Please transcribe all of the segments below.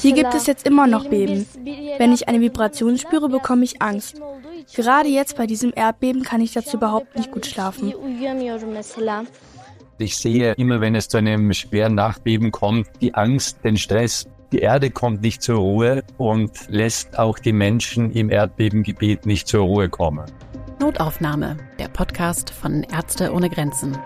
Hier gibt es jetzt immer noch Beben. Wenn ich eine Vibration spüre, bekomme ich Angst. Gerade jetzt bei diesem Erdbeben kann ich dazu überhaupt nicht gut schlafen. Ich sehe immer, wenn es zu einem schweren Nachbeben kommt, die Angst, den Stress. Die Erde kommt nicht zur Ruhe und lässt auch die Menschen im Erdbebengebiet nicht zur Ruhe kommen. Notaufnahme, der Podcast von Ärzte ohne Grenzen.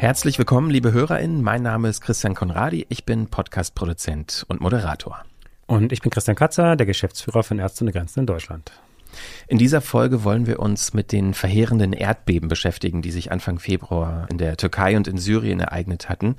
Herzlich willkommen, liebe HörerInnen. Mein Name ist Christian Konradi. Ich bin Podcast-Produzent und Moderator. Und ich bin Christian Katzer, der Geschäftsführer von Ärzte ohne Grenzen in Deutschland. In dieser Folge wollen wir uns mit den verheerenden Erdbeben beschäftigen, die sich Anfang Februar in der Türkei und in Syrien ereignet hatten,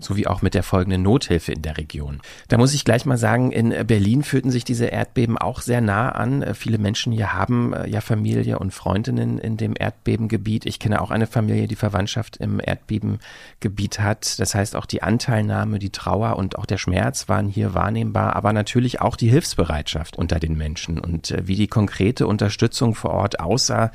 sowie auch mit der folgenden Nothilfe in der Region. Da muss ich gleich mal sagen, in Berlin fühlten sich diese Erdbeben auch sehr nah an. Viele Menschen hier haben äh, ja Familie und Freundinnen in dem Erdbebengebiet. Ich kenne auch eine Familie, die Verwandtschaft im Erdbebengebiet hat. Das heißt, auch die Anteilnahme, die Trauer und auch der Schmerz waren hier wahrnehmbar, aber natürlich auch die Hilfsbereitschaft unter den Menschen und äh, wie die konkrete Unterstützung vor Ort aussah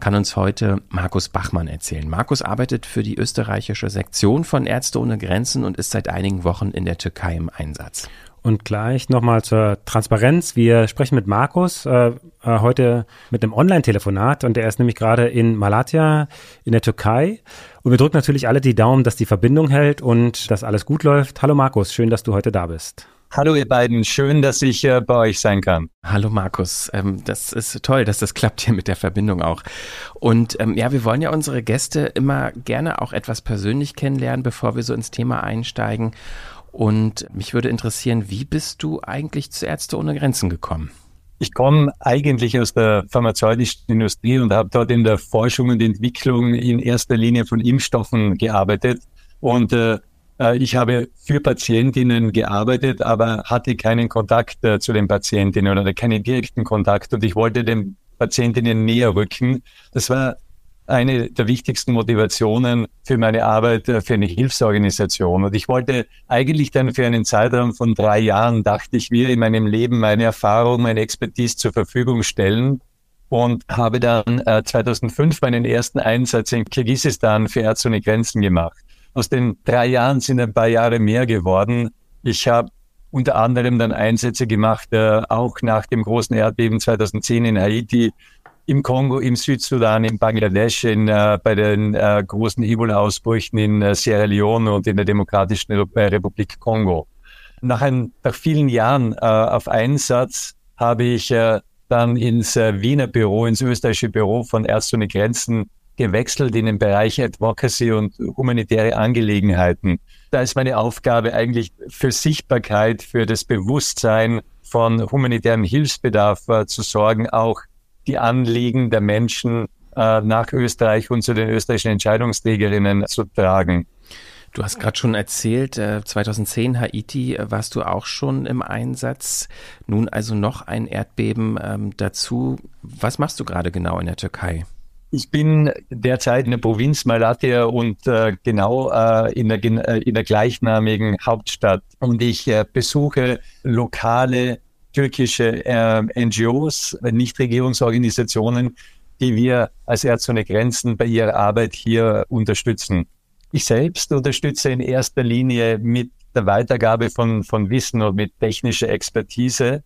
kann uns heute Markus Bachmann erzählen. Markus arbeitet für die österreichische Sektion von Ärzte ohne Grenzen und ist seit einigen Wochen in der Türkei im Einsatz. Und gleich nochmal zur Transparenz. Wir sprechen mit Markus äh, äh, heute mit einem Online-Telefonat und er ist nämlich gerade in Malatya in der Türkei. Und wir drücken natürlich alle die Daumen, dass die Verbindung hält und dass alles gut läuft. Hallo Markus, schön, dass du heute da bist. Hallo ihr beiden, schön, dass ich äh, bei euch sein kann. Hallo Markus, ähm, das ist toll, dass das klappt hier mit der Verbindung auch. Und ähm, ja, wir wollen ja unsere Gäste immer gerne auch etwas persönlich kennenlernen, bevor wir so ins Thema einsteigen. Und mich würde interessieren, wie bist du eigentlich zu Ärzte ohne Grenzen gekommen? Ich komme eigentlich aus der pharmazeutischen Industrie und habe dort in der Forschung und Entwicklung in erster Linie von Impfstoffen gearbeitet. Und äh, ich habe für Patientinnen gearbeitet, aber hatte keinen Kontakt äh, zu den Patientinnen oder keinen direkten Kontakt und ich wollte den Patientinnen näher rücken. Das war eine der wichtigsten Motivationen für meine Arbeit äh, für eine Hilfsorganisation. Und ich wollte eigentlich dann für einen Zeitraum von drei Jahren, dachte ich mir, in meinem Leben meine Erfahrung, meine Expertise zur Verfügung stellen und habe dann äh, 2005 meinen ersten Einsatz in Kirgisistan für Ärzte ohne Grenzen gemacht. Aus den drei Jahren sind ein paar Jahre mehr geworden. Ich habe unter anderem dann Einsätze gemacht, äh, auch nach dem großen Erdbeben 2010 in Haiti, im Kongo, im Südsudan, in Bangladesch, in, äh, bei den äh, großen Ebola-Ausbrüchen in äh, Sierra Leone und in der Demokratischen Republik Kongo. Nach, ein, nach vielen Jahren äh, auf Einsatz habe ich äh, dann ins äh, Wiener Büro, ins österreichische Büro von Ärzte ohne Grenzen gewechselt in den Bereich Advocacy und humanitäre Angelegenheiten. Da ist meine Aufgabe eigentlich für Sichtbarkeit, für das Bewusstsein von humanitärem Hilfsbedarf äh, zu sorgen, auch die Anliegen der Menschen äh, nach Österreich und zu den österreichischen Entscheidungsträgerinnen zu tragen. Du hast gerade schon erzählt, 2010 äh, Haiti äh, warst du auch schon im Einsatz. Nun also noch ein Erdbeben ähm, dazu. Was machst du gerade genau in der Türkei? Ich bin derzeit in der Provinz Malatya und äh, genau äh, in, der, äh, in der gleichnamigen Hauptstadt. Und ich äh, besuche lokale türkische äh, NGOs, Nichtregierungsorganisationen, die wir als Ärzte ohne Grenzen bei ihrer Arbeit hier unterstützen. Ich selbst unterstütze in erster Linie mit der Weitergabe von, von Wissen und mit technischer Expertise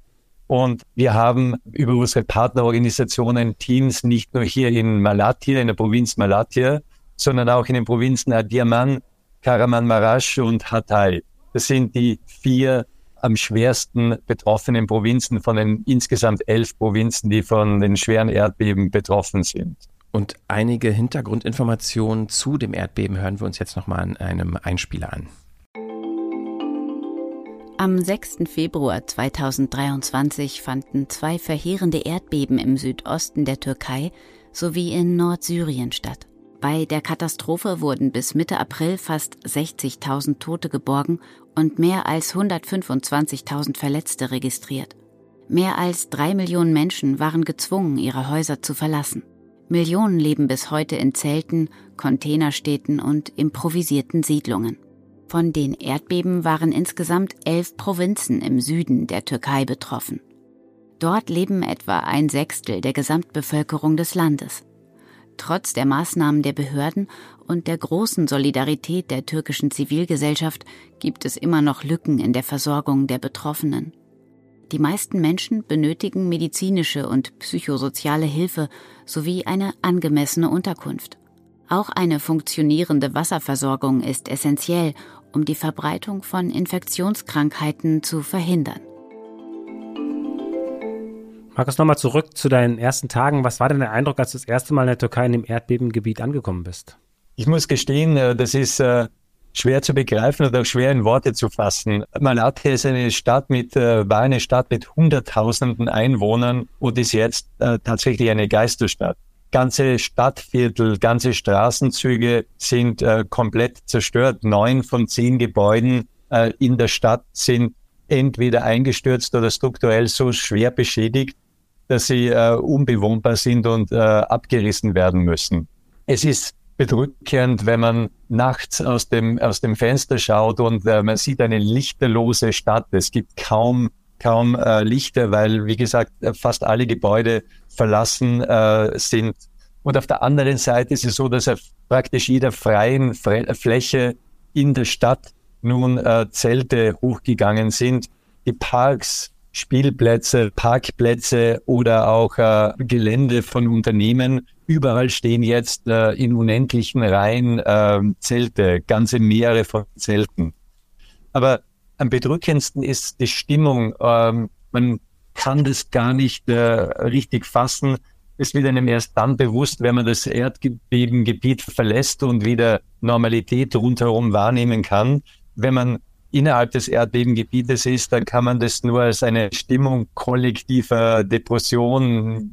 und wir haben über unsere Partnerorganisationen Teams nicht nur hier in Malatya, in der Provinz Malatya, sondern auch in den Provinzen Adiyaman, Karaman-Marash und Hatay. Das sind die vier am schwersten betroffenen Provinzen von den insgesamt elf Provinzen, die von den schweren Erdbeben betroffen sind. Und einige Hintergrundinformationen zu dem Erdbeben hören wir uns jetzt nochmal an einem Einspieler an. Am 6. Februar 2023 fanden zwei verheerende Erdbeben im Südosten der Türkei sowie in Nordsyrien statt. Bei der Katastrophe wurden bis Mitte April fast 60.000 Tote geborgen und mehr als 125.000 Verletzte registriert. Mehr als drei Millionen Menschen waren gezwungen, ihre Häuser zu verlassen. Millionen leben bis heute in Zelten, Containerstädten und improvisierten Siedlungen. Von den Erdbeben waren insgesamt elf Provinzen im Süden der Türkei betroffen. Dort leben etwa ein Sechstel der Gesamtbevölkerung des Landes. Trotz der Maßnahmen der Behörden und der großen Solidarität der türkischen Zivilgesellschaft gibt es immer noch Lücken in der Versorgung der Betroffenen. Die meisten Menschen benötigen medizinische und psychosoziale Hilfe sowie eine angemessene Unterkunft. Auch eine funktionierende Wasserversorgung ist essentiell, um die Verbreitung von Infektionskrankheiten zu verhindern. Markus, nochmal zurück zu deinen ersten Tagen. Was war denn der Eindruck, als du das erste Mal in der Türkei in dem Erdbebengebiet angekommen bist? Ich muss gestehen, äh, das ist äh, schwer zu begreifen oder auch schwer in Worte zu fassen. Malatya ist eine Stadt mit, äh, war eine Stadt mit hunderttausenden Einwohnern und ist jetzt tatsächlich eine Geisterstadt. Ganze Stadtviertel, ganze Straßenzüge sind komplett zerstört. Neun von zehn Gebäuden in der Stadt sind entweder eingestürzt oder strukturell so schwer beschädigt, dass sie äh, unbewohnbar sind und äh, abgerissen werden müssen. Es ist bedrückend, wenn man nachts aus dem, aus dem Fenster schaut und äh, man sieht eine lichterlose Stadt. Es gibt kaum, kaum äh, Lichter, weil, wie gesagt, fast alle Gebäude verlassen äh, sind. Und auf der anderen Seite ist es so, dass auf praktisch jeder freien Fre Fläche in der Stadt nun äh, Zelte hochgegangen sind. Die Parks Spielplätze, Parkplätze oder auch äh, Gelände von Unternehmen. Überall stehen jetzt äh, in unendlichen Reihen äh, Zelte, ganze Meere von Zelten. Aber am bedrückendsten ist die Stimmung. Ähm, man kann das gar nicht äh, richtig fassen. Es wird einem erst dann bewusst, wenn man das Erdbebengebiet verlässt und wieder Normalität rundherum wahrnehmen kann. Wenn man innerhalb des Erdbebengebietes ist, dann kann man das nur als eine Stimmung kollektiver Depression,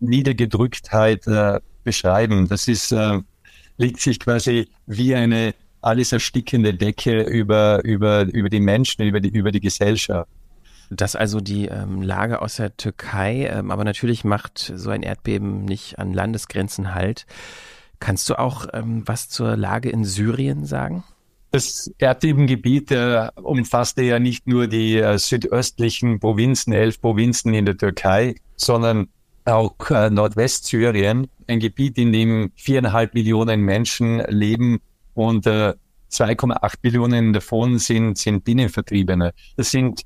Niedergedrücktheit äh, beschreiben. Das ist, äh, liegt sich quasi wie eine alles erstickende Decke über, über, über die Menschen, über die, über die Gesellschaft. Das also die ähm, Lage aus der Türkei, ähm, aber natürlich macht so ein Erdbeben nicht an Landesgrenzen halt. Kannst du auch ähm, was zur Lage in Syrien sagen? Das Erdbebengebiet äh, umfasste ja nicht nur die äh, südöstlichen Provinzen, elf Provinzen in der Türkei, sondern auch äh, Nordwestsyrien, ein Gebiet, in dem viereinhalb Millionen Menschen leben und äh, 2,8 Millionen davon sind, sind Binnenvertriebene. Das sind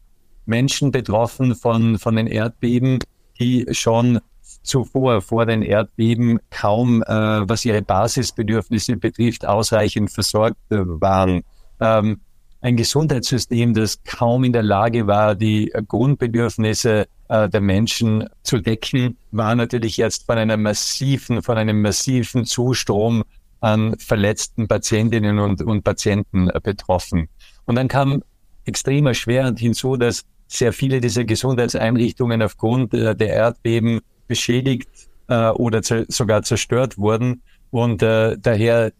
Menschen betroffen von, von den Erdbeben, die schon zuvor, vor den Erdbeben, kaum, äh, was ihre Basisbedürfnisse betrifft, ausreichend versorgt äh, waren. Ähm, ein Gesundheitssystem, das kaum in der Lage war, die Grundbedürfnisse äh, der Menschen zu decken, war natürlich jetzt von einer massiven, von einem massiven Zustrom an verletzten Patientinnen und, und Patienten äh, betroffen. Und dann kam extrem erschwerend hinzu, dass sehr viele dieser Gesundheitseinrichtungen aufgrund äh, der Erdbeben beschädigt äh, oder sogar zerstört wurden und äh, daher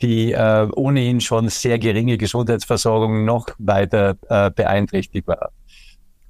die ohnehin schon sehr geringe Gesundheitsversorgung noch weiter beeinträchtigt war.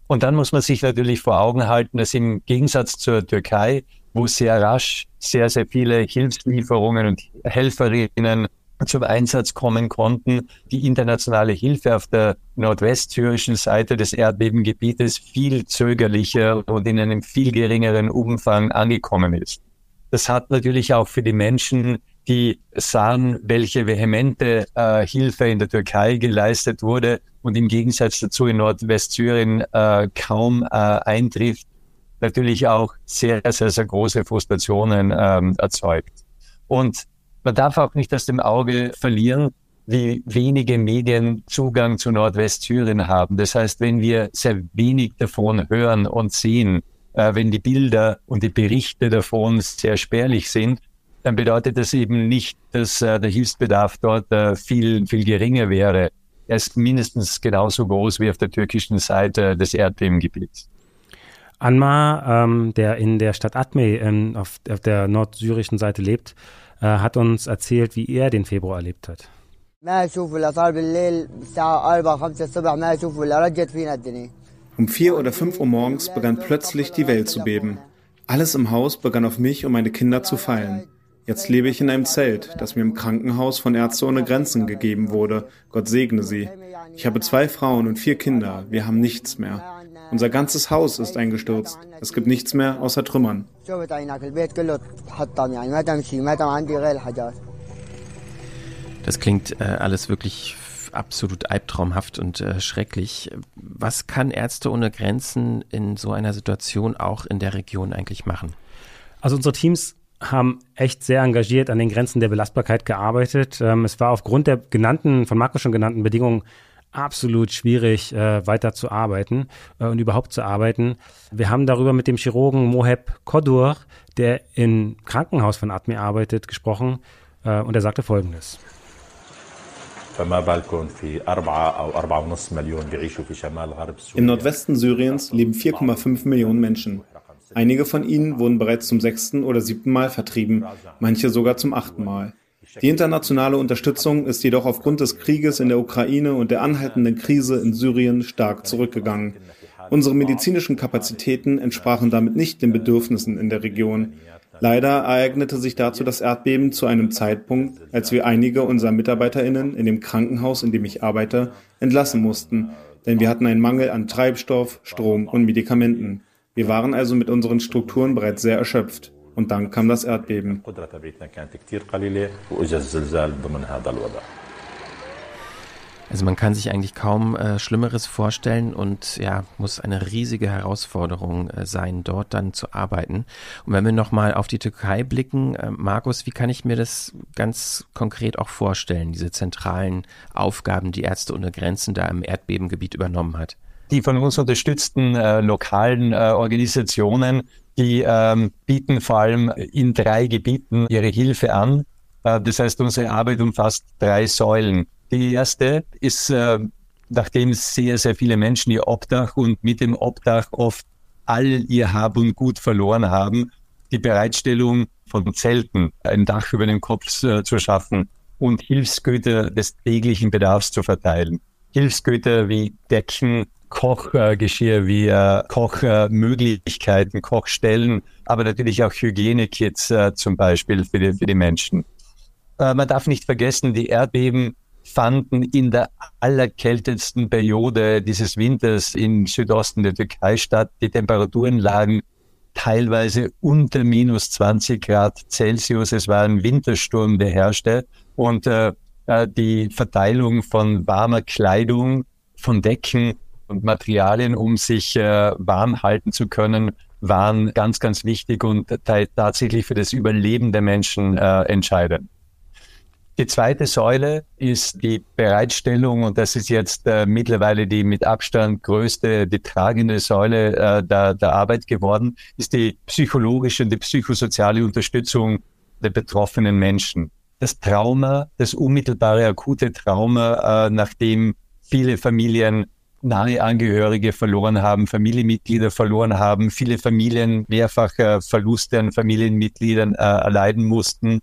Und dann muss man sich natürlich vor Augen halten, dass im Gegensatz zur Türkei, wo sehr rasch sehr, sehr viele Hilfslieferungen und Helferinnen zum Einsatz kommen konnten, die internationale Hilfe auf der nordwestsyrischen Seite des Erdbebengebietes viel zögerlicher und in einem viel geringeren Umfang angekommen ist. Das hat natürlich auch für die Menschen, die sahen, welche vehemente äh, Hilfe in der Türkei geleistet wurde und im Gegensatz dazu in Nordwestsyrien äh, kaum äh, eintrifft, natürlich auch sehr, sehr, sehr große Frustrationen ähm, erzeugt. Und man darf auch nicht aus dem Auge verlieren, wie wenige Medien Zugang zu Nordwestsyrien haben. Das heißt, wenn wir sehr wenig davon hören und sehen, äh, wenn die Bilder und die Berichte davon sehr spärlich sind, dann bedeutet das eben nicht, dass äh, der Hilfsbedarf dort äh, viel, viel geringer wäre. Er ist mindestens genauso groß wie auf der türkischen Seite des Erdbebengebiets. Anmar, ähm, der in der Stadt Atme ähm, auf, auf der nordsyrischen Seite lebt, hat uns erzählt, wie er den Februar erlebt hat. Um vier oder fünf Uhr morgens begann plötzlich die Welt zu beben. Alles im Haus begann auf mich und meine Kinder zu fallen. Jetzt lebe ich in einem Zelt, das mir im Krankenhaus von Ärzte ohne Grenzen gegeben wurde. Gott segne sie. Ich habe zwei Frauen und vier Kinder. Wir haben nichts mehr. Unser ganzes Haus ist eingestürzt. Es gibt nichts mehr außer Trümmern. Das klingt äh, alles wirklich absolut albtraumhaft und äh, schrecklich. Was kann Ärzte ohne Grenzen in so einer Situation auch in der Region eigentlich machen? Also unsere Teams haben echt sehr engagiert an den Grenzen der Belastbarkeit gearbeitet. Ähm, es war aufgrund der genannten, von Marco schon genannten Bedingungen absolut schwierig, äh, weiter zu arbeiten äh, und überhaupt zu arbeiten. Wir haben darüber mit dem Chirurgen Moheb Kodur, der im Krankenhaus von Atmi arbeitet, gesprochen äh, und er sagte Folgendes. Im Nordwesten Syriens leben 4,5 Millionen Menschen. Einige von ihnen wurden bereits zum sechsten oder siebten Mal vertrieben, manche sogar zum achten Mal. Die internationale Unterstützung ist jedoch aufgrund des Krieges in der Ukraine und der anhaltenden Krise in Syrien stark zurückgegangen. Unsere medizinischen Kapazitäten entsprachen damit nicht den Bedürfnissen in der Region. Leider ereignete sich dazu das Erdbeben zu einem Zeitpunkt, als wir einige unserer Mitarbeiterinnen in dem Krankenhaus, in dem ich arbeite, entlassen mussten, denn wir hatten einen Mangel an Treibstoff, Strom und Medikamenten. Wir waren also mit unseren Strukturen bereits sehr erschöpft. Und dann kam das Erdbeben. Also man kann sich eigentlich kaum äh, Schlimmeres vorstellen und ja, muss eine riesige Herausforderung äh, sein, dort dann zu arbeiten. Und wenn wir nochmal auf die Türkei blicken, äh, Markus, wie kann ich mir das ganz konkret auch vorstellen, diese zentralen Aufgaben, die Ärzte ohne Grenzen da im Erdbebengebiet übernommen hat? Die von uns unterstützten äh, lokalen äh, Organisationen, die ähm, bieten vor allem in drei Gebieten ihre Hilfe an. Äh, das heißt, unsere Arbeit umfasst drei Säulen. Die erste ist, äh, nachdem sehr, sehr viele Menschen ihr Obdach und mit dem Obdach oft all ihr Hab und Gut verloren haben, die Bereitstellung von Zelten, ein Dach über den Kopf äh, zu schaffen und Hilfsgüter des täglichen Bedarfs zu verteilen. Hilfsgüter wie Decken, Kochgeschirr, wie äh, Kochmöglichkeiten, Kochstellen, aber natürlich auch Hygienekits äh, zum Beispiel für die, für die Menschen. Äh, man darf nicht vergessen, die Erdbeben fanden in der allerkältesten Periode dieses Winters im Südosten der Türkei statt. Die Temperaturen lagen teilweise unter minus 20 Grad Celsius. Es war ein Wintersturm, der herrschte. Und äh, die Verteilung von warmer Kleidung, von Decken und Materialien, um sich äh, warm halten zu können, waren ganz, ganz wichtig und tatsächlich für das Überleben der Menschen äh, entscheidend. Die zweite Säule ist die Bereitstellung und das ist jetzt äh, mittlerweile die mit Abstand größte, die tragende Säule äh, der, der Arbeit geworden, ist die psychologische und die psychosoziale Unterstützung der betroffenen Menschen. Das Trauma, das unmittelbare akute Trauma, äh, nachdem viele Familien nahe Angehörige verloren haben, Familienmitglieder verloren haben, viele Familien mehrfach Verluste an Familienmitgliedern äh, erleiden mussten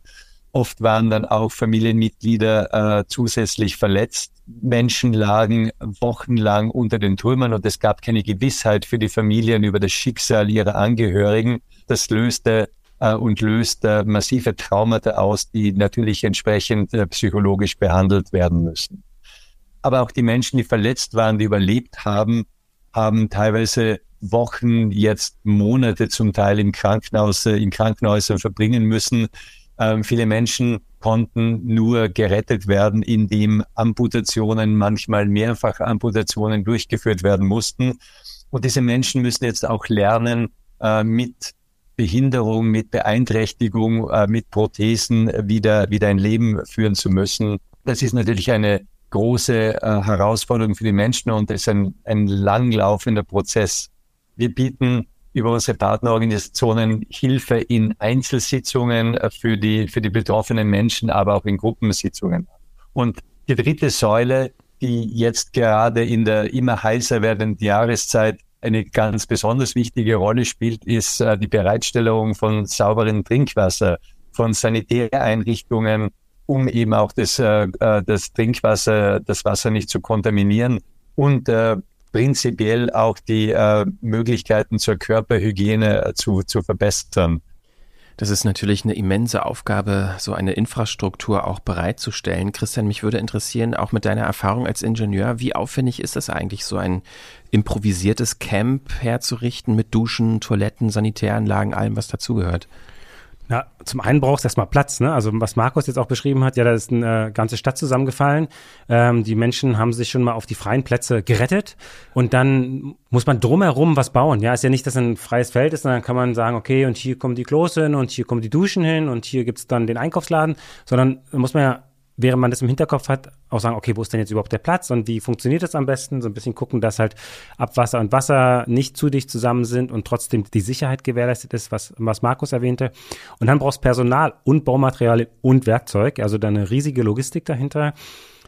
Oft waren dann auch Familienmitglieder äh, zusätzlich verletzt. Menschen lagen wochenlang unter den Trümmern und es gab keine Gewissheit für die Familien über das Schicksal ihrer Angehörigen. Das löste äh, und löst äh, massive Traumata aus, die natürlich entsprechend äh, psychologisch behandelt werden müssen. Aber auch die Menschen, die verletzt waren, die überlebt haben, haben teilweise Wochen, jetzt Monate zum Teil im Krankenhaus, in Krankenhäusern verbringen müssen, ähm, viele Menschen konnten nur gerettet werden, indem Amputationen, manchmal mehrfach Amputationen durchgeführt werden mussten. Und diese Menschen müssen jetzt auch lernen, äh, mit Behinderung, mit Beeinträchtigung, äh, mit Prothesen wieder, wieder ein Leben führen zu müssen. Das ist natürlich eine große äh, Herausforderung für die Menschen und es ist ein, ein langlaufender Prozess. Wir bieten über unsere Partnerorganisationen Hilfe in Einzelsitzungen äh, für die, für die betroffenen Menschen, aber auch in Gruppensitzungen. Und die dritte Säule, die jetzt gerade in der immer heißer werdenden Jahreszeit eine ganz besonders wichtige Rolle spielt, ist äh, die Bereitstellung von sauberem Trinkwasser, von Sanitäreinrichtungen, um eben auch das, äh, das Trinkwasser, das Wasser nicht zu kontaminieren und prinzipiell auch die äh, Möglichkeiten zur Körperhygiene äh, zu, zu verbessern. Das ist natürlich eine immense Aufgabe, so eine Infrastruktur auch bereitzustellen. Christian, mich würde interessieren, auch mit deiner Erfahrung als Ingenieur, wie aufwendig ist es eigentlich, so ein improvisiertes Camp herzurichten mit Duschen, Toiletten, Sanitäranlagen, allem, was dazugehört? Na, zum einen brauchst du erstmal Platz, ne? Also was Markus jetzt auch beschrieben hat, ja, da ist eine äh, ganze Stadt zusammengefallen. Ähm, die Menschen haben sich schon mal auf die freien Plätze gerettet und dann muss man drumherum was bauen. Ja, ist ja nicht, dass ein freies Feld ist, sondern kann man sagen, okay, und hier kommen die Klos hin und hier kommen die Duschen hin und hier gibt's dann den Einkaufsladen, sondern muss man ja während man das im Hinterkopf hat, auch sagen, okay, wo ist denn jetzt überhaupt der Platz und wie funktioniert das am besten? So ein bisschen gucken, dass halt Abwasser und Wasser nicht zu dicht zusammen sind und trotzdem die Sicherheit gewährleistet ist, was, was Markus erwähnte. Und dann brauchst Personal und Baumaterialien und Werkzeug, also da eine riesige Logistik dahinter.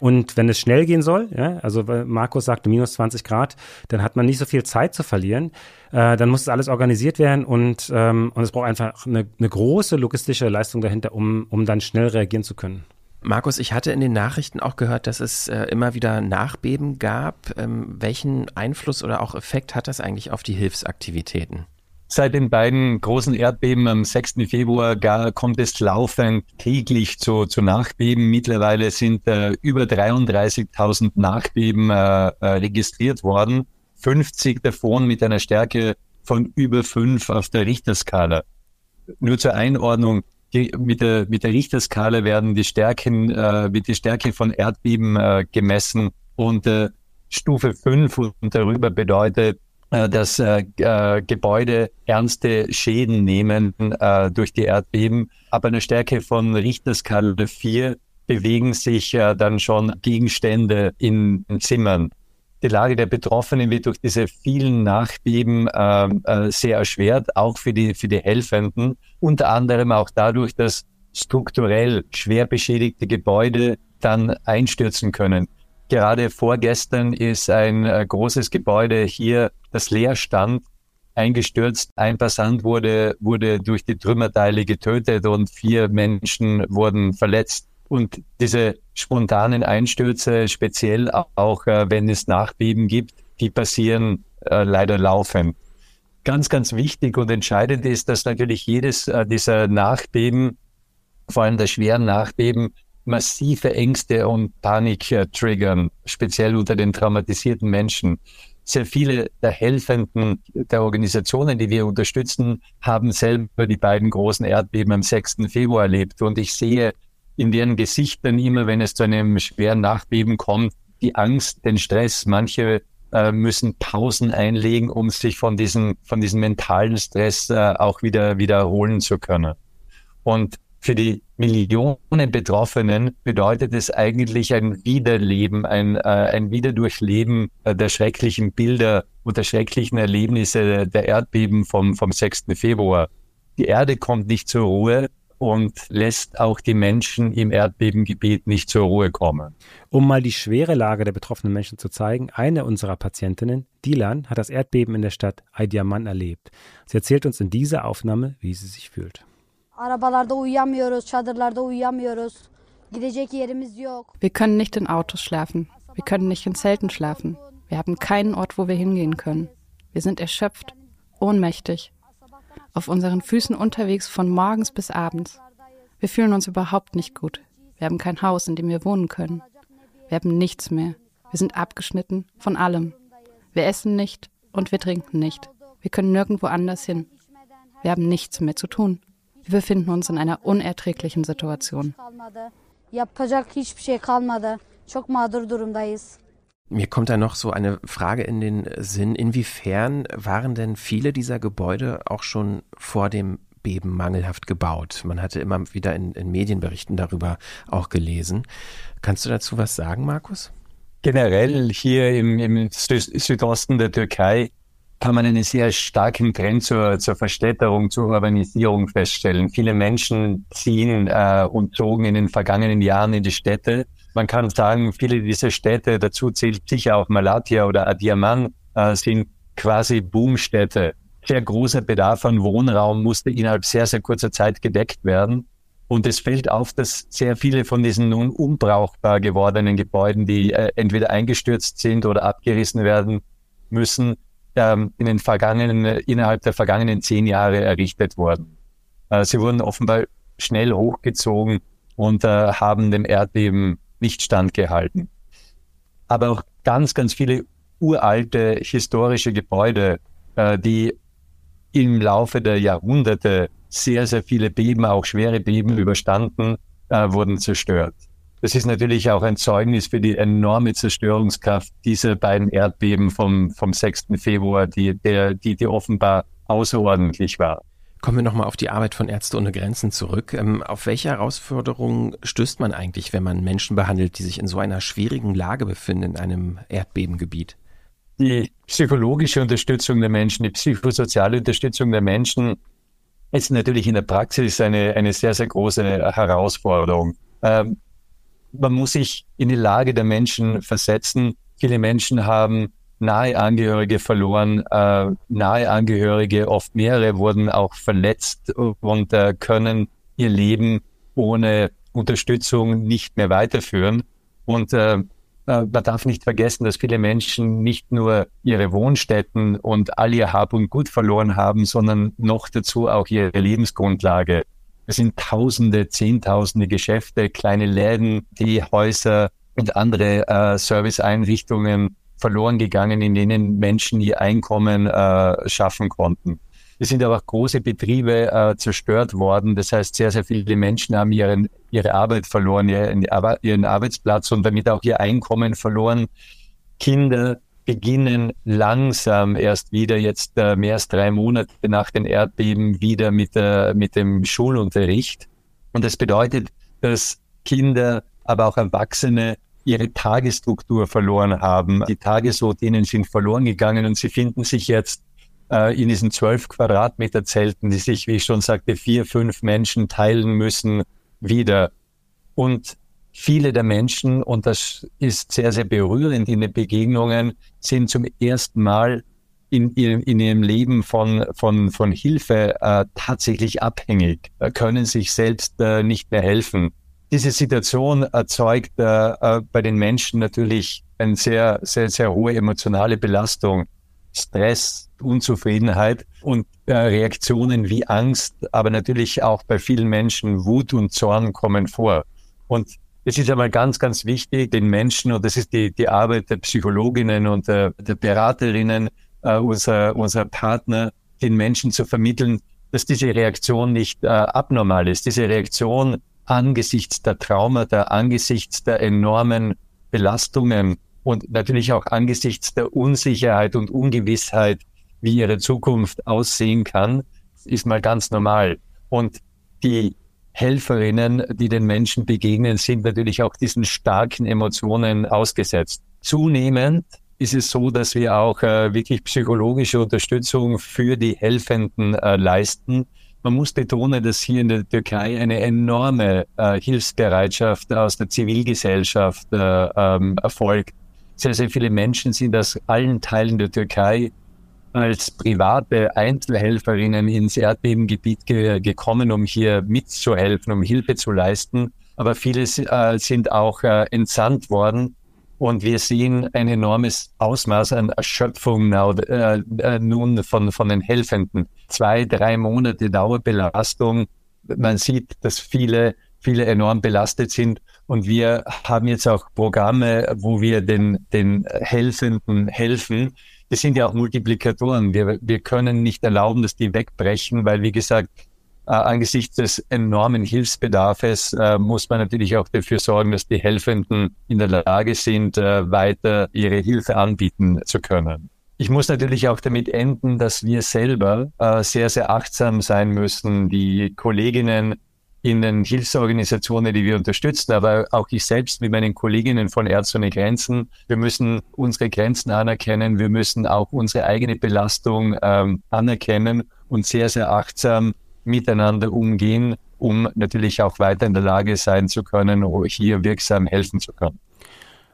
Und wenn es schnell gehen soll, ja, also Markus sagte minus 20 Grad, dann hat man nicht so viel Zeit zu verlieren. Äh, dann muss es alles organisiert werden und, ähm, und es braucht einfach eine, eine große logistische Leistung dahinter, um, um dann schnell reagieren zu können. Markus, ich hatte in den Nachrichten auch gehört, dass es äh, immer wieder Nachbeben gab. Ähm, welchen Einfluss oder auch Effekt hat das eigentlich auf die Hilfsaktivitäten? Seit den beiden großen Erdbeben am 6. Februar gar, kommt es laufend täglich zu, zu Nachbeben. Mittlerweile sind äh, über 33.000 Nachbeben äh, äh, registriert worden. 50 davon mit einer Stärke von über 5 auf der Richterskala. Nur zur Einordnung, die, mit, der, mit der Richterskala werden die Stärken, äh, wird die Stärke von Erdbeben äh, gemessen und äh, Stufe 5 und darüber bedeutet, äh, dass äh, äh, Gebäude ernste Schäden nehmen äh, durch die Erdbeben. Aber eine Stärke von Richterskala 4 bewegen sich äh, dann schon Gegenstände in, in Zimmern. Die Lage der Betroffenen wird durch diese vielen Nachbeben äh, äh, sehr erschwert, auch für die, für die Helfenden. Unter anderem auch dadurch, dass strukturell schwer beschädigte Gebäude dann einstürzen können. Gerade vorgestern ist ein äh, großes Gebäude hier, das leer stand, eingestürzt. Ein Passant wurde, wurde durch die Trümmerteile getötet und vier Menschen wurden verletzt. Und diese spontanen Einstürze, speziell auch äh, wenn es Nachbeben gibt, die passieren äh, leider laufend. Ganz, ganz wichtig und entscheidend ist, dass natürlich jedes äh, dieser Nachbeben, vor allem der schweren Nachbeben, massive Ängste und Panik äh, triggern, speziell unter den traumatisierten Menschen. Sehr viele der Helfenden der Organisationen, die wir unterstützen, haben selber die beiden großen Erdbeben am 6. Februar erlebt. Und ich sehe in deren Gesichtern immer, wenn es zu einem schweren Nachbeben kommt, die Angst, den Stress. Manche äh, müssen Pausen einlegen, um sich von diesem, von diesem mentalen Stress äh, auch wieder, wieder erholen zu können. Und für die Millionen Betroffenen bedeutet es eigentlich ein Wiederleben, ein, äh, ein Wiederdurchleben äh, der schrecklichen Bilder und der schrecklichen Erlebnisse der Erdbeben vom, vom 6. Februar. Die Erde kommt nicht zur Ruhe und lässt auch die Menschen im Erdbebengebiet nicht zur Ruhe kommen. Um mal die schwere Lage der betroffenen Menschen zu zeigen, eine unserer Patientinnen, Dilan, hat das Erdbeben in der Stadt Aidiaman erlebt. Sie erzählt uns in dieser Aufnahme, wie sie sich fühlt. Wir können nicht in Autos schlafen. Wir können nicht in Zelten schlafen. Wir haben keinen Ort, wo wir hingehen können. Wir sind erschöpft, ohnmächtig auf unseren Füßen unterwegs von morgens bis abends. Wir fühlen uns überhaupt nicht gut. Wir haben kein Haus, in dem wir wohnen können. Wir haben nichts mehr. Wir sind abgeschnitten von allem. Wir essen nicht und wir trinken nicht. Wir können nirgendwo anders hin. Wir haben nichts mehr zu tun. Wir befinden uns in einer unerträglichen Situation. Mir kommt da noch so eine Frage in den Sinn. Inwiefern waren denn viele dieser Gebäude auch schon vor dem Beben mangelhaft gebaut? Man hatte immer wieder in, in Medienberichten darüber auch gelesen. Kannst du dazu was sagen, Markus? Generell hier im, im Südosten der Türkei kann man einen sehr starken Trend zur, zur Verstädterung, zur Urbanisierung feststellen. Viele Menschen ziehen äh, und zogen in den vergangenen Jahren in die Städte man kann sagen, viele dieser Städte, dazu zählt sicher auch Malatya oder Adiaman, äh, sind quasi Boomstädte. Sehr großer Bedarf an Wohnraum musste innerhalb sehr, sehr kurzer Zeit gedeckt werden. Und es fällt auf, dass sehr viele von diesen nun unbrauchbar gewordenen Gebäuden, die äh, entweder eingestürzt sind oder abgerissen werden müssen, ähm, in den vergangenen, innerhalb der vergangenen zehn Jahre errichtet wurden. Äh, sie wurden offenbar schnell hochgezogen und äh, haben dem Erdbeben nicht standgehalten. Aber auch ganz, ganz viele uralte historische Gebäude, äh, die im Laufe der Jahrhunderte sehr, sehr viele Beben, auch schwere Beben überstanden, äh, wurden zerstört. Das ist natürlich auch ein Zeugnis für die enorme Zerstörungskraft dieser beiden Erdbeben vom, vom 6. Februar, die, der, die, die offenbar außerordentlich war. Kommen wir nochmal auf die Arbeit von Ärzte ohne Grenzen zurück. Ähm, auf welche Herausforderungen stößt man eigentlich, wenn man Menschen behandelt, die sich in so einer schwierigen Lage befinden in einem Erdbebengebiet? Die psychologische Unterstützung der Menschen, die psychosoziale Unterstützung der Menschen ist natürlich in der Praxis eine, eine sehr, sehr große Herausforderung. Ähm, man muss sich in die Lage der Menschen versetzen. Viele Menschen haben nahe Angehörige verloren, äh, nahe Angehörige, oft mehrere, wurden auch verletzt und äh, können ihr Leben ohne Unterstützung nicht mehr weiterführen. Und äh, äh, man darf nicht vergessen, dass viele Menschen nicht nur ihre Wohnstätten und all ihr Hab und Gut verloren haben, sondern noch dazu auch ihre Lebensgrundlage. Es sind Tausende, Zehntausende Geschäfte, kleine Läden, die Häuser und andere äh, Serviceeinrichtungen verloren gegangen, in denen Menschen ihr Einkommen äh, schaffen konnten. Es sind aber auch große Betriebe äh, zerstört worden. Das heißt, sehr, sehr viele Menschen haben ihren, ihre Arbeit verloren, ihren, ihren Arbeitsplatz und damit auch ihr Einkommen verloren. Kinder beginnen langsam erst wieder jetzt äh, mehr als drei Monate nach den Erdbeben wieder mit, äh, mit dem Schulunterricht. Und das bedeutet, dass Kinder, aber auch Erwachsene ihre Tagesstruktur verloren haben. Die Tagesroutinen sind verloren gegangen und sie finden sich jetzt äh, in diesen zwölf Quadratmeter Zelten, die sich, wie ich schon sagte, vier, fünf Menschen teilen müssen, wieder. Und viele der Menschen, und das ist sehr, sehr berührend in den Begegnungen, sind zum ersten Mal in ihrem, in ihrem Leben von, von, von Hilfe äh, tatsächlich abhängig, äh, können sich selbst äh, nicht mehr helfen diese Situation erzeugt äh, äh, bei den Menschen natürlich eine sehr, sehr, sehr hohe emotionale Belastung, Stress, Unzufriedenheit und äh, Reaktionen wie Angst, aber natürlich auch bei vielen Menschen Wut und Zorn kommen vor. Und es ist einmal ganz, ganz wichtig, den Menschen, und das ist die, die Arbeit der Psychologinnen und der, der Beraterinnen, äh, unserer, unserer Partner, den Menschen zu vermitteln, dass diese Reaktion nicht äh, abnormal ist. Diese Reaktion angesichts der Traumata, angesichts der enormen Belastungen und natürlich auch angesichts der Unsicherheit und Ungewissheit, wie ihre Zukunft aussehen kann, ist mal ganz normal. Und die Helferinnen, die den Menschen begegnen, sind natürlich auch diesen starken Emotionen ausgesetzt. Zunehmend ist es so, dass wir auch äh, wirklich psychologische Unterstützung für die Helfenden äh, leisten. Man muss betonen, dass hier in der Türkei eine enorme äh, Hilfsbereitschaft aus der Zivilgesellschaft äh, ähm, erfolgt. Sehr, sehr viele Menschen sind aus allen Teilen der Türkei als private Einzelhelferinnen ins Erdbebengebiet ge gekommen, um hier mitzuhelfen, um Hilfe zu leisten. Aber viele äh, sind auch äh, entsandt worden und wir sehen ein enormes Ausmaß an Erschöpfung äh, äh, nun von, von den Helfenden. Zwei, drei Monate Dauerbelastung. Man sieht, dass viele, viele enorm belastet sind. Und wir haben jetzt auch Programme, wo wir den, den Helfenden helfen. Das sind ja auch Multiplikatoren. Wir, wir können nicht erlauben, dass die wegbrechen, weil, wie gesagt, angesichts des enormen Hilfsbedarfs äh, muss man natürlich auch dafür sorgen, dass die Helfenden in der Lage sind, äh, weiter ihre Hilfe anbieten zu können. Ich muss natürlich auch damit enden, dass wir selber äh, sehr, sehr achtsam sein müssen. Die Kolleginnen in den Hilfsorganisationen, die wir unterstützen, aber auch ich selbst mit meinen Kolleginnen von Ärzte ohne Grenzen. Wir müssen unsere Grenzen anerkennen. Wir müssen auch unsere eigene Belastung ähm, anerkennen und sehr, sehr achtsam miteinander umgehen, um natürlich auch weiter in der Lage sein zu können, hier wirksam helfen zu können.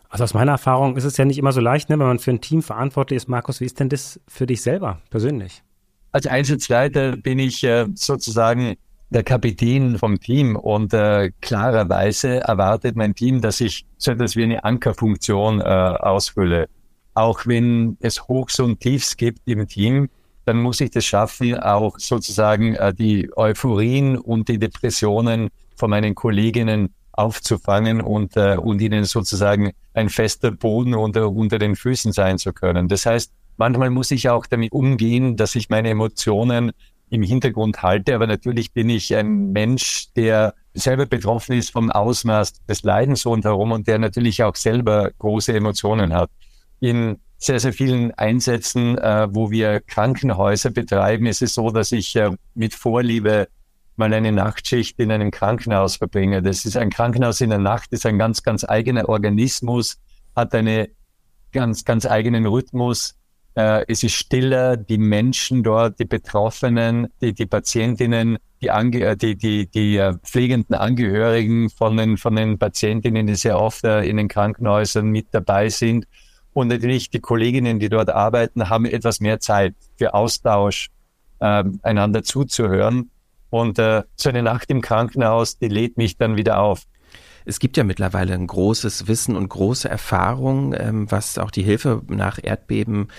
Also aus meiner Erfahrung ist es ja nicht immer so leicht, ne, wenn man für ein Team verantwortlich ist. Markus, wie ist denn das für dich selber persönlich? Als Einsatzleiter bin ich äh, sozusagen der Kapitän vom Team und äh, klarerweise erwartet mein Team, dass ich so etwas wie eine Ankerfunktion äh, ausfülle. Auch wenn es Hochs und Tiefs gibt im Team, dann muss ich das schaffen, auch sozusagen äh, die Euphorien und die Depressionen von meinen Kolleginnen aufzufangen und, äh, und ihnen sozusagen ein fester Boden unter, unter den Füßen sein zu können. Das heißt, manchmal muss ich auch damit umgehen, dass ich meine Emotionen im Hintergrund halte, aber natürlich bin ich ein Mensch, der selber betroffen ist vom Ausmaß des Leidens rundherum und der natürlich auch selber große Emotionen hat. In sehr, sehr vielen Einsätzen, äh, wo wir Krankenhäuser betreiben, ist es so, dass ich äh, mit Vorliebe mal eine Nachtschicht in einem Krankenhaus verbringe. Das ist ein Krankenhaus in der Nacht, ist ein ganz, ganz eigener Organismus, hat einen ganz, ganz eigenen Rhythmus. Äh, es ist stiller, die Menschen dort, die Betroffenen, die, die Patientinnen, die, Ange äh, die, die, die uh, pflegenden Angehörigen von den, von den Patientinnen, die sehr oft uh, in den Krankenhäusern mit dabei sind. Und natürlich die Kolleginnen, die dort arbeiten, haben etwas mehr Zeit für Austausch, äh, einander zuzuhören. Und äh, so eine Nacht im Krankenhaus, die lädt mich dann wieder auf. Es gibt ja mittlerweile ein großes Wissen und große Erfahrung, ähm, was auch die Hilfe nach Erdbeben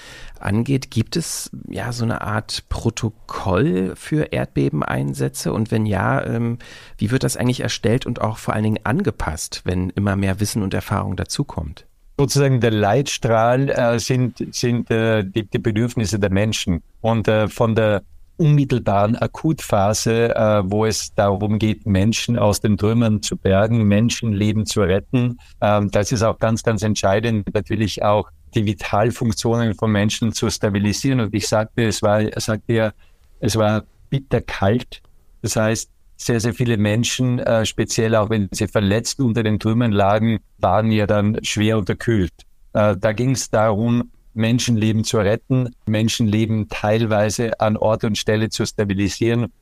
angeht. Gibt es ja so eine Art Protokoll für Erdbebeneinsätze? Und wenn ja, ähm, wie wird das eigentlich erstellt und auch vor allen Dingen angepasst, wenn immer mehr Wissen und Erfahrung dazukommt? Sozusagen der Leitstrahl äh, sind, sind äh, die, die Bedürfnisse der Menschen. Und äh, von der unmittelbaren Akutphase, äh, wo es darum geht, Menschen aus den Trümmern zu bergen, Menschenleben zu retten. Ähm, das ist auch ganz, ganz entscheidend, natürlich auch die Vitalfunktionen von Menschen zu stabilisieren. Und ich sagte, es war, sagte ja, es war bitterkalt. Das heißt, sehr, sehr viele Menschen, äh, speziell auch wenn sie verletzt unter den Trümmern lagen, waren ja dann schwer unterkühlt. Äh, da ging es darum, Menschenleben zu retten, Menschenleben teilweise an Ort und Stelle zu stabilisieren,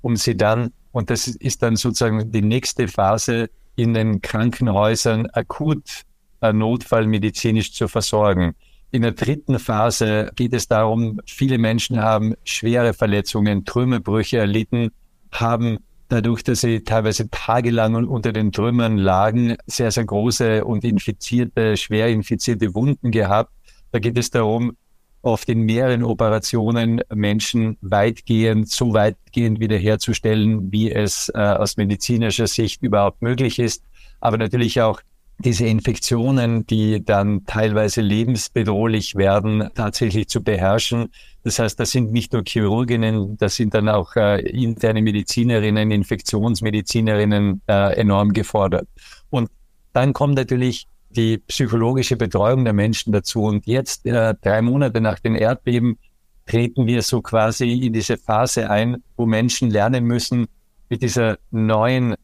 um sie dann, und das ist dann sozusagen die nächste Phase, in den Krankenhäusern akut äh, notfallmedizinisch zu versorgen. In der dritten Phase geht es darum, viele Menschen haben schwere Verletzungen, Trümmerbrüche erlitten, haben dadurch, dass sie teilweise tagelang unter den Trümmern lagen, sehr, sehr große und infizierte, schwer infizierte Wunden gehabt da geht es darum, oft in mehreren Operationen Menschen weitgehend, so weitgehend wiederherzustellen, wie es äh, aus medizinischer Sicht überhaupt möglich ist. Aber natürlich auch diese Infektionen, die dann teilweise lebensbedrohlich werden, tatsächlich zu beherrschen. Das heißt, das sind nicht nur Chirurginnen, das sind dann auch äh, interne Medizinerinnen, Infektionsmedizinerinnen äh, enorm gefordert. Und dann kommt natürlich die psychologische Betreuung der Menschen dazu. Und jetzt, äh, drei Monate nach den Erdbeben, treten wir so quasi in diese Phase ein, wo Menschen lernen müssen, mit dieser neuen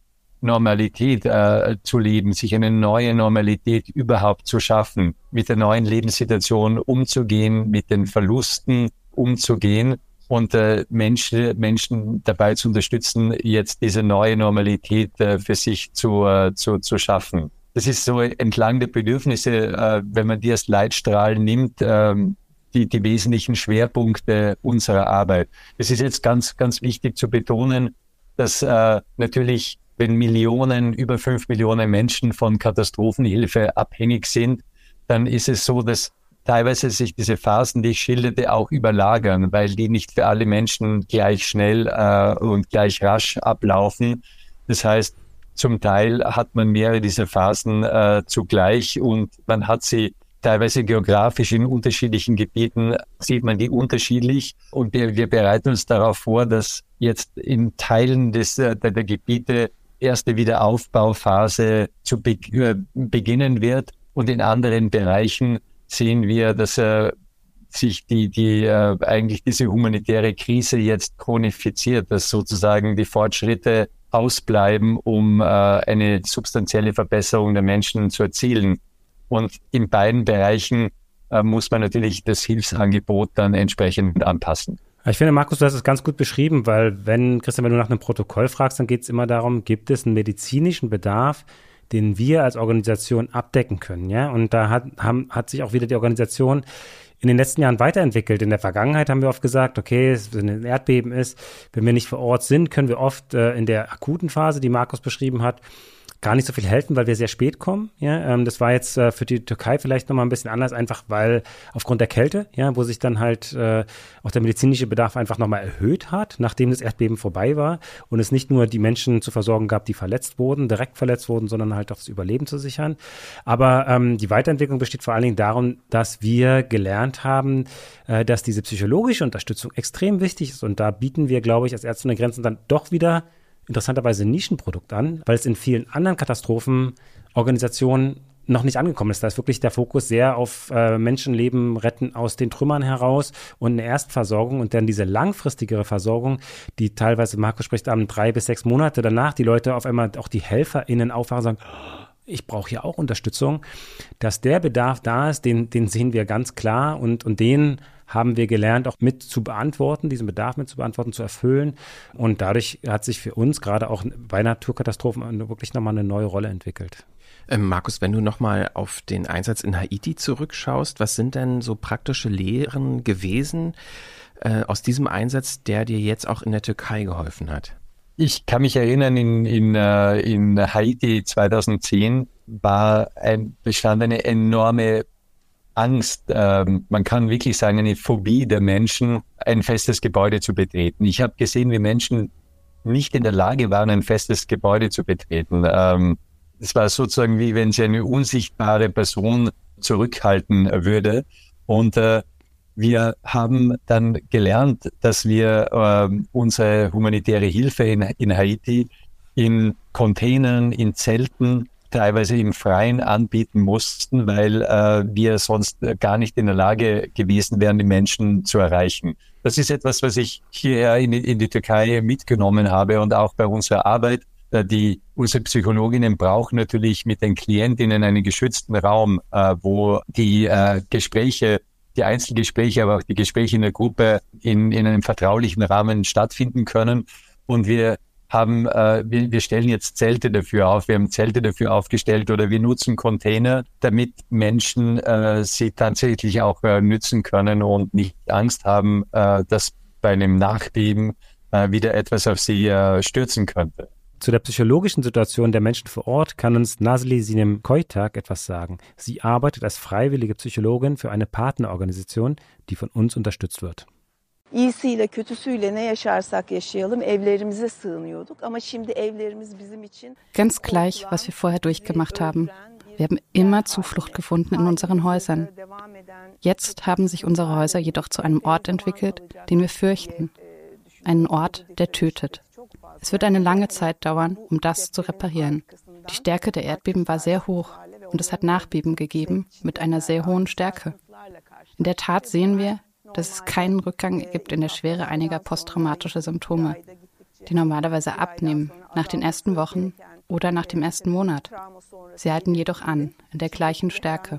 Normalität äh, zu leben, sich eine neue Normalität überhaupt zu schaffen, mit der neuen Lebenssituation umzugehen, mit den Verlusten umzugehen und äh, Menschen, Menschen dabei zu unterstützen, jetzt diese neue Normalität äh, für sich zu, äh, zu, zu schaffen das ist so entlang der Bedürfnisse, äh, wenn man die als Leitstrahl nimmt, ähm, die, die wesentlichen Schwerpunkte unserer Arbeit. Es ist jetzt ganz, ganz wichtig zu betonen, dass äh, natürlich, wenn Millionen, über fünf Millionen Menschen von Katastrophenhilfe abhängig sind, dann ist es so, dass teilweise sich diese Phasen, die ich schilderte, auch überlagern, weil die nicht für alle Menschen gleich schnell äh, und gleich rasch ablaufen. Das heißt, zum Teil hat man mehrere dieser Phasen äh, zugleich und man hat sie teilweise geografisch in unterschiedlichen Gebieten, sieht man die unterschiedlich. Und wir, wir bereiten uns darauf vor, dass jetzt in Teilen des, äh, der, der Gebiete erste Wiederaufbauphase zu be äh, beginnen wird. Und in anderen Bereichen sehen wir, dass äh, sich die, die äh, eigentlich diese humanitäre Krise jetzt chronifiziert, dass sozusagen die Fortschritte ausbleiben, um äh, eine substanzielle Verbesserung der Menschen zu erzielen. Und in beiden Bereichen äh, muss man natürlich das Hilfsangebot dann entsprechend anpassen. Ich finde, Markus, du hast es ganz gut beschrieben, weil wenn, Christian, wenn du nach einem Protokoll fragst, dann geht es immer darum, gibt es einen medizinischen Bedarf, den wir als Organisation abdecken können, ja? Und da hat, haben, hat sich auch wieder die Organisation in den letzten Jahren weiterentwickelt. In der Vergangenheit haben wir oft gesagt, okay, wenn ein Erdbeben ist, wenn wir nicht vor Ort sind, können wir oft äh, in der akuten Phase, die Markus beschrieben hat, gar nicht so viel helfen, weil wir sehr spät kommen. Ja, ähm, das war jetzt äh, für die Türkei vielleicht nochmal ein bisschen anders, einfach weil aufgrund der Kälte, ja, wo sich dann halt äh, auch der medizinische Bedarf einfach nochmal erhöht hat, nachdem das Erdbeben vorbei war und es nicht nur die Menschen zu versorgen gab, die verletzt wurden, direkt verletzt wurden, sondern halt auch das Überleben zu sichern. Aber ähm, die Weiterentwicklung besteht vor allen Dingen darum, dass wir gelernt haben, äh, dass diese psychologische Unterstützung extrem wichtig ist und da bieten wir, glaube ich, als Ärzte ohne Grenzen dann doch wieder interessanterweise Nischenprodukt an, weil es in vielen anderen Katastrophenorganisationen noch nicht angekommen ist. Da ist wirklich der Fokus sehr auf äh, Menschenleben retten aus den Trümmern heraus und eine Erstversorgung und dann diese langfristigere Versorgung, die teilweise, Marco spricht, am drei bis sechs Monate danach die Leute auf einmal auch die HelferInnen aufwachen und sagen, ich brauche hier auch Unterstützung, dass der Bedarf da ist, den, den sehen wir ganz klar und, und den haben wir gelernt, auch mit zu beantworten, diesen Bedarf mit zu beantworten, zu erfüllen. Und dadurch hat sich für uns gerade auch bei Naturkatastrophen wirklich nochmal eine neue Rolle entwickelt. Ähm, Markus, wenn du nochmal auf den Einsatz in Haiti zurückschaust, was sind denn so praktische Lehren gewesen äh, aus diesem Einsatz, der dir jetzt auch in der Türkei geholfen hat? Ich kann mich erinnern, in, in, äh, in Haiti 2010 war ein, bestand eine enorme Angst, ähm, man kann wirklich sagen, eine Phobie der Menschen, ein festes Gebäude zu betreten. Ich habe gesehen, wie Menschen nicht in der Lage waren, ein festes Gebäude zu betreten. Ähm, es war sozusagen wie wenn sie eine unsichtbare Person zurückhalten würde. Und äh, wir haben dann gelernt, dass wir äh, unsere humanitäre Hilfe in, in Haiti in Containern, in Zelten, teilweise im Freien anbieten mussten, weil äh, wir sonst gar nicht in der Lage gewesen wären, die Menschen zu erreichen. Das ist etwas, was ich hierher in, in die Türkei mitgenommen habe und auch bei unserer Arbeit. Äh, die unsere Psychologinnen brauchen natürlich mit den Klientinnen einen geschützten Raum, äh, wo die äh, Gespräche die Einzelgespräche, aber auch die Gespräche in der Gruppe in, in einem vertraulichen Rahmen stattfinden können. Und wir haben, äh, wir, wir stellen jetzt Zelte dafür auf, wir haben Zelte dafür aufgestellt oder wir nutzen Container, damit Menschen äh, sie tatsächlich auch äh, nützen können und nicht Angst haben, äh, dass bei einem Nachbeben äh, wieder etwas auf sie äh, stürzen könnte. Zu der psychologischen Situation der Menschen vor Ort kann uns Nasli Sinem Koitak etwas sagen. Sie arbeitet als freiwillige Psychologin für eine Partnerorganisation, die von uns unterstützt wird. Ne Ganz gleich, was wir vorher durchgemacht haben. Wir haben immer Zuflucht gefunden in unseren Häusern. Jetzt haben sich unsere Häuser jedoch zu einem Ort entwickelt, den wir fürchten. Einen Ort, der tötet. Es wird eine lange Zeit dauern, um das zu reparieren. Die Stärke der Erdbeben war sehr hoch und es hat Nachbeben gegeben mit einer sehr hohen Stärke. In der Tat sehen wir, dass es keinen Rückgang gibt in der Schwere einiger posttraumatischer Symptome, die normalerweise abnehmen nach den ersten Wochen oder nach dem ersten Monat. Sie halten jedoch an, in der gleichen Stärke.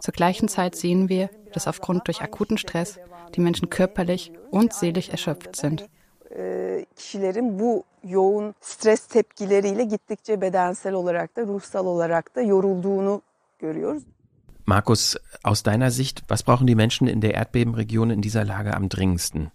Zur gleichen Zeit sehen wir, dass aufgrund durch akuten Stress die Menschen körperlich und seelisch erschöpft sind. Kişilerin bu yoğun stres tepkileriyle gittikçe bedensel olarak da ruhsal olarak da yorulduğunu görüyoruz. Markus, aus deiner Sicht, was brauchen die Menschen in der Erdbebenregion in dieser Lage am dringendsten?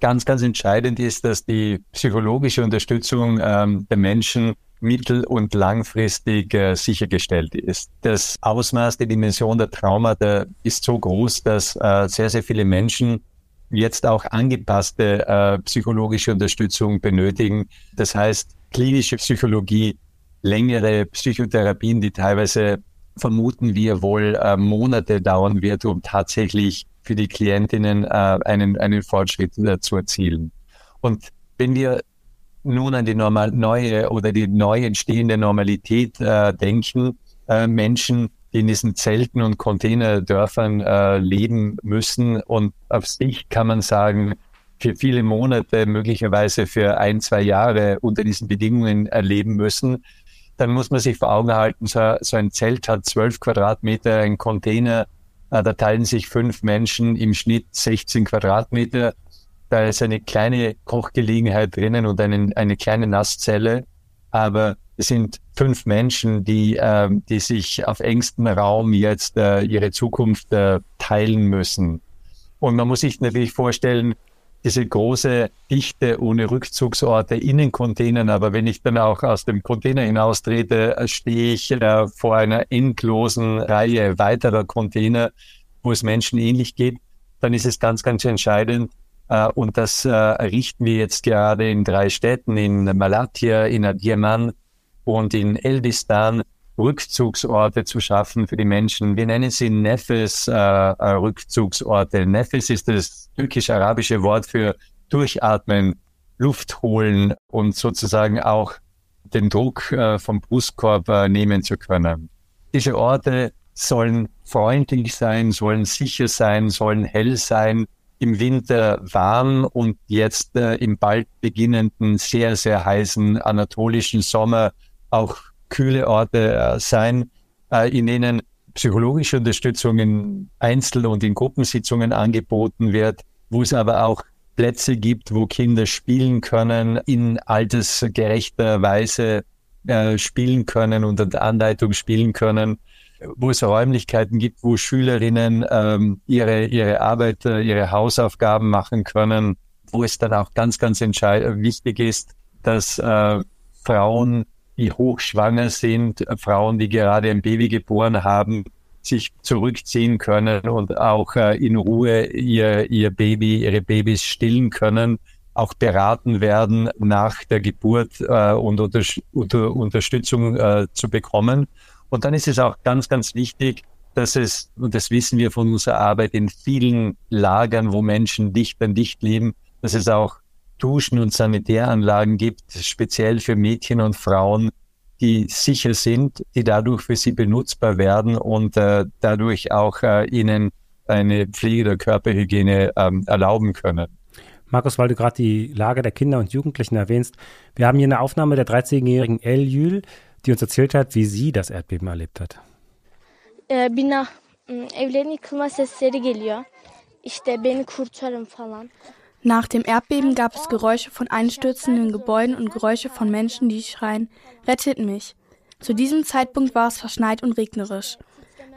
Ganz, ganz entscheidend ist, dass die psychologische Unterstützung ähm, der Menschen mittel- und langfristig äh, sichergestellt ist. Das Ausmaß, die Dimension der Traumata ist so groß, dass äh, sehr, sehr viele Menschen jetzt auch angepasste äh, psychologische Unterstützung benötigen. Das heißt, klinische Psychologie, längere Psychotherapien, die teilweise vermuten wir wohl äh, Monate dauern wird, um tatsächlich für die Klientinnen äh, einen, einen Fortschritt zu erzielen. Und wenn wir nun an die normal, neue oder die neu entstehende Normalität äh, denken, äh, Menschen, in diesen Zelten und Containerdörfern äh, leben müssen und auf sich kann man sagen, für viele Monate, möglicherweise für ein, zwei Jahre unter diesen Bedingungen erleben müssen, dann muss man sich vor Augen halten, so, so ein Zelt hat zwölf Quadratmeter, ein Container, äh, da teilen sich fünf Menschen im Schnitt 16 Quadratmeter. Da ist eine kleine Kochgelegenheit drinnen und eine, eine kleine Nasszelle. Aber es sind fünf Menschen, die, äh, die sich auf engstem Raum jetzt äh, ihre Zukunft äh, teilen müssen. Und man muss sich natürlich vorstellen, diese große Dichte ohne Rückzugsorte in den Containern. Aber wenn ich dann auch aus dem Container hinaustrete, stehe ich äh, vor einer endlosen Reihe weiterer Container, wo es Menschen ähnlich geht. Dann ist es ganz, ganz entscheidend. Äh, und das äh, errichten wir jetzt gerade in drei Städten, in Malatya, in Adiyaman und in Eldistan, Rückzugsorte zu schaffen für die Menschen. Wir nennen sie Nefes äh, äh, Rückzugsorte. Nefes ist das türkisch-arabische Wort für durchatmen, Luft holen und sozusagen auch den Druck äh, vom Brustkorb äh, nehmen zu können. Diese Orte sollen freundlich sein, sollen sicher sein, sollen hell sein, im Winter warm und jetzt äh, im bald beginnenden sehr, sehr heißen anatolischen Sommer auch kühle Orte äh, sein, äh, in denen psychologische Unterstützung in Einzel- und in Gruppensitzungen angeboten wird, wo es aber auch Plätze gibt, wo Kinder spielen können, in altersgerechter Weise äh, spielen können und unter Anleitung spielen können, wo es Räumlichkeiten gibt, wo Schülerinnen ähm, ihre, ihre Arbeit, äh, ihre Hausaufgaben machen können, wo es dann auch ganz, ganz wichtig ist, dass äh, Frauen die hochschwanger sind, äh, Frauen, die gerade ein Baby geboren haben, sich zurückziehen können und auch äh, in Ruhe ihr, ihr Baby, ihre Babys stillen können, auch beraten werden nach der Geburt äh, und unter, unter Unterstützung äh, zu bekommen. Und dann ist es auch ganz, ganz wichtig, dass es, und das wissen wir von unserer Arbeit in vielen Lagern, wo Menschen dicht an dicht leben, dass es auch Duschen und Sanitäranlagen gibt, speziell für Mädchen und Frauen, die sicher sind, die dadurch für sie benutzbar werden und äh, dadurch auch äh, ihnen eine Pflege der Körperhygiene ähm, erlauben können. Markus, weil du gerade die Lage der Kinder und Jugendlichen erwähnst, wir haben hier eine Aufnahme der 13-jährigen El Yül, die uns erzählt hat, wie sie das Erdbeben erlebt hat. Äh, bina, evlerin yıkılma sesleri geliyor. İşte beni kurtarın falan. Nach dem Erdbeben gab es Geräusche von einstürzenden Gebäuden und Geräusche von Menschen, die schreien, rettet mich. Zu diesem Zeitpunkt war es verschneit und regnerisch.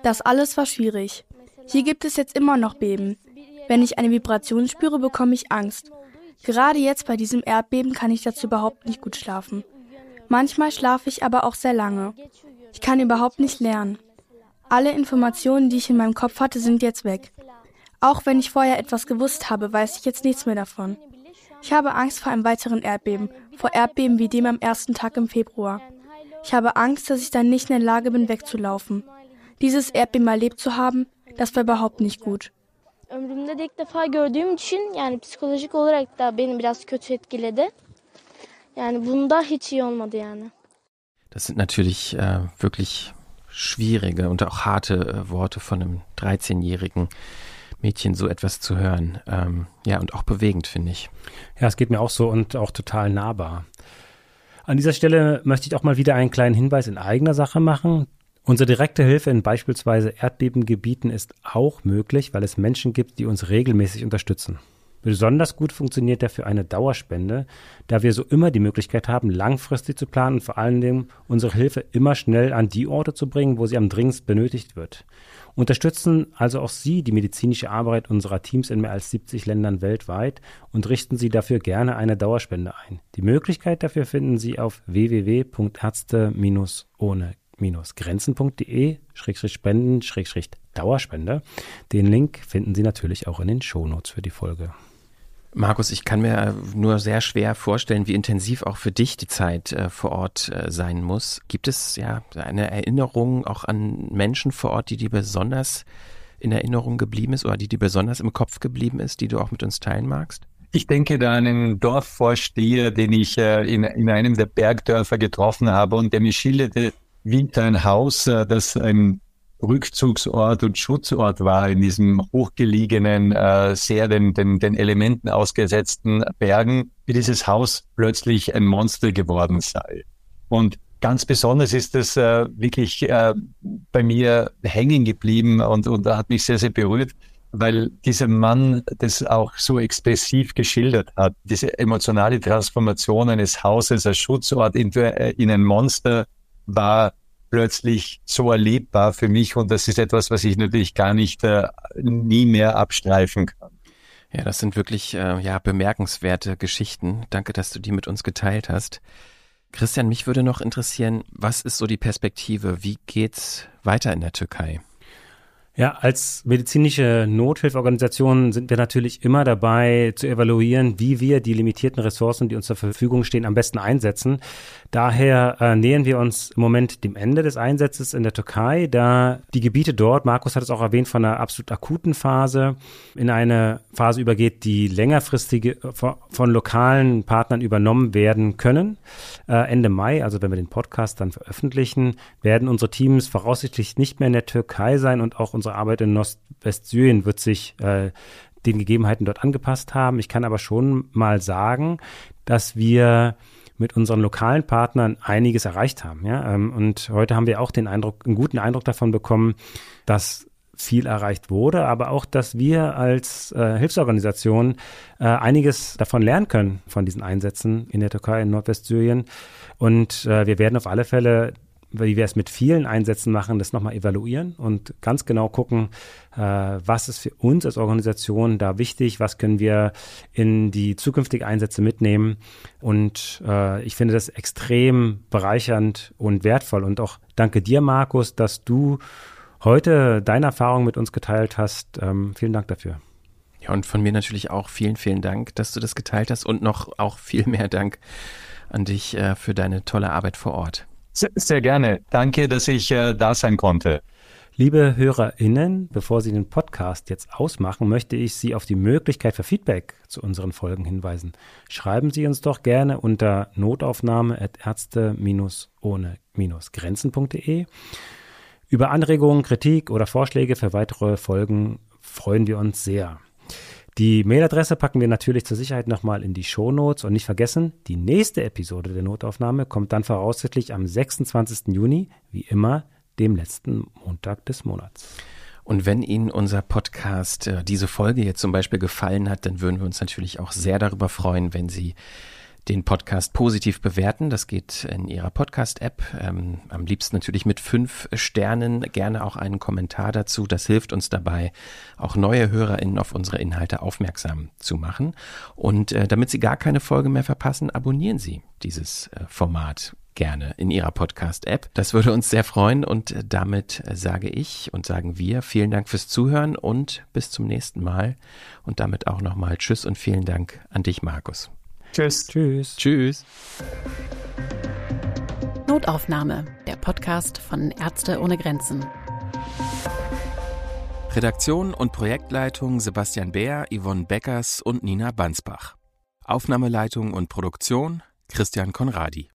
Das alles war schwierig. Hier gibt es jetzt immer noch Beben. Wenn ich eine Vibration spüre, bekomme ich Angst. Gerade jetzt bei diesem Erdbeben kann ich dazu überhaupt nicht gut schlafen. Manchmal schlafe ich aber auch sehr lange. Ich kann überhaupt nicht lernen. Alle Informationen, die ich in meinem Kopf hatte, sind jetzt weg. Auch wenn ich vorher etwas gewusst habe, weiß ich jetzt nichts mehr davon. Ich habe Angst vor einem weiteren Erdbeben, vor Erdbeben wie dem am ersten Tag im Februar. Ich habe Angst, dass ich dann nicht in der Lage bin, wegzulaufen. Dieses Erdbeben erlebt zu haben, das war überhaupt nicht gut. Ömrümde de ilk defa gördüğüm için yani psikolojik olarak da beni biraz kötü etkiledi. Yani bunda hiç iyi olmadı yani. Das sind natürlich äh, wirklich schwierige und auch harte äh, Worte von einem 13-Jährigen. Mädchen so etwas zu hören. Ähm, ja, und auch bewegend, finde ich. Ja, es geht mir auch so und auch total nahbar. An dieser Stelle möchte ich auch mal wieder einen kleinen Hinweis in eigener Sache machen. Unsere direkte Hilfe in beispielsweise Erdbebengebieten ist auch möglich, weil es Menschen gibt, die uns regelmäßig unterstützen. Besonders gut funktioniert dafür eine Dauerspende, da wir so immer die Möglichkeit haben, langfristig zu planen und vor allen Dingen unsere Hilfe immer schnell an die Orte zu bringen, wo sie am dringendst benötigt wird. Unterstützen also auch Sie die medizinische Arbeit unserer Teams in mehr als 70 Ländern weltweit und richten Sie dafür gerne eine Dauerspende ein. Die Möglichkeit dafür finden Sie auf www.ärzte-ohne-grenzen.de Spenden Dauerspende. Den Link finden Sie natürlich auch in den Shownotes für die Folge. Markus, ich kann mir nur sehr schwer vorstellen, wie intensiv auch für dich die Zeit äh, vor Ort äh, sein muss. Gibt es ja eine Erinnerung auch an Menschen vor Ort, die dir besonders in Erinnerung geblieben ist oder die dir besonders im Kopf geblieben ist, die du auch mit uns teilen magst? Ich denke da an einen Dorfvorsteher, den ich äh, in, in einem der Bergdörfer getroffen habe und der mir schilderte, wie ein Haus, das ein Rückzugsort und Schutzort war in diesem hochgelegenen, äh, sehr den, den, den Elementen ausgesetzten Bergen, wie dieses Haus plötzlich ein Monster geworden sei. Und ganz besonders ist es äh, wirklich äh, bei mir hängen geblieben und, und hat mich sehr, sehr berührt, weil dieser Mann das auch so expressiv geschildert hat. Diese emotionale Transformation eines Hauses als Schutzort äh, in ein Monster war plötzlich so erlebbar für mich und das ist etwas, was ich natürlich gar nicht äh, nie mehr abstreifen kann. Ja, das sind wirklich äh, ja bemerkenswerte Geschichten. Danke, dass du die mit uns geteilt hast. Christian, mich würde noch interessieren, was ist so die Perspektive? Wie geht's weiter in der Türkei? Ja, als medizinische Nothilfeorganisation sind wir natürlich immer dabei zu evaluieren, wie wir die limitierten Ressourcen, die uns zur Verfügung stehen, am besten einsetzen. Daher äh, nähern wir uns im Moment dem Ende des Einsatzes in der Türkei, da die Gebiete dort, Markus hat es auch erwähnt, von einer absolut akuten Phase in eine Phase übergeht, die längerfristige von, von lokalen Partnern übernommen werden können. Äh, Ende Mai, also wenn wir den Podcast dann veröffentlichen, werden unsere Teams voraussichtlich nicht mehr in der Türkei sein und auch unsere Arbeit in Nordwestsyrien wird sich äh, den Gegebenheiten dort angepasst haben. Ich kann aber schon mal sagen, dass wir mit unseren lokalen Partnern einiges erreicht haben. Ja? Ähm, und heute haben wir auch den Eindruck, einen guten Eindruck davon bekommen, dass viel erreicht wurde, aber auch, dass wir als äh, Hilfsorganisation äh, einiges davon lernen können von diesen Einsätzen in der Türkei, in Nordwestsyrien. Und äh, wir werden auf alle Fälle wie wir es mit vielen Einsätzen machen, das nochmal evaluieren und ganz genau gucken, äh, was ist für uns als Organisation da wichtig, was können wir in die zukünftigen Einsätze mitnehmen. Und äh, ich finde das extrem bereichernd und wertvoll. Und auch danke dir, Markus, dass du heute deine Erfahrung mit uns geteilt hast. Ähm, vielen Dank dafür. Ja, und von mir natürlich auch vielen, vielen Dank, dass du das geteilt hast und noch auch viel mehr Dank an dich äh, für deine tolle Arbeit vor Ort. Sehr, gerne. Danke, dass ich äh, da sein konnte. Liebe HörerInnen, bevor Sie den Podcast jetzt ausmachen, möchte ich Sie auf die Möglichkeit für Feedback zu unseren Folgen hinweisen. Schreiben Sie uns doch gerne unter notaufnahme.ärzte-ohne-grenzen.de. Über Anregungen, Kritik oder Vorschläge für weitere Folgen freuen wir uns sehr. Die Mailadresse packen wir natürlich zur Sicherheit nochmal in die Shownotes und nicht vergessen, die nächste Episode der Notaufnahme kommt dann voraussichtlich am 26. Juni, wie immer, dem letzten Montag des Monats. Und wenn Ihnen unser Podcast, äh, diese Folge jetzt zum Beispiel gefallen hat, dann würden wir uns natürlich auch sehr darüber freuen, wenn Sie den Podcast positiv bewerten. Das geht in Ihrer Podcast-App. Ähm, am liebsten natürlich mit fünf Sternen. Gerne auch einen Kommentar dazu. Das hilft uns dabei, auch neue HörerInnen auf unsere Inhalte aufmerksam zu machen. Und äh, damit Sie gar keine Folge mehr verpassen, abonnieren Sie dieses äh, Format gerne in Ihrer Podcast-App. Das würde uns sehr freuen und äh, damit äh, sage ich und sagen wir vielen Dank fürs Zuhören und bis zum nächsten Mal und damit auch nochmal Tschüss und vielen Dank an dich, Markus. Tschüss. Tschüss. Tschüss. Notaufnahme, der Podcast von Ärzte ohne Grenzen. Redaktion und Projektleitung Sebastian Beer, Yvonne Beckers und Nina Bansbach. Aufnahmeleitung und Produktion Christian Konradi.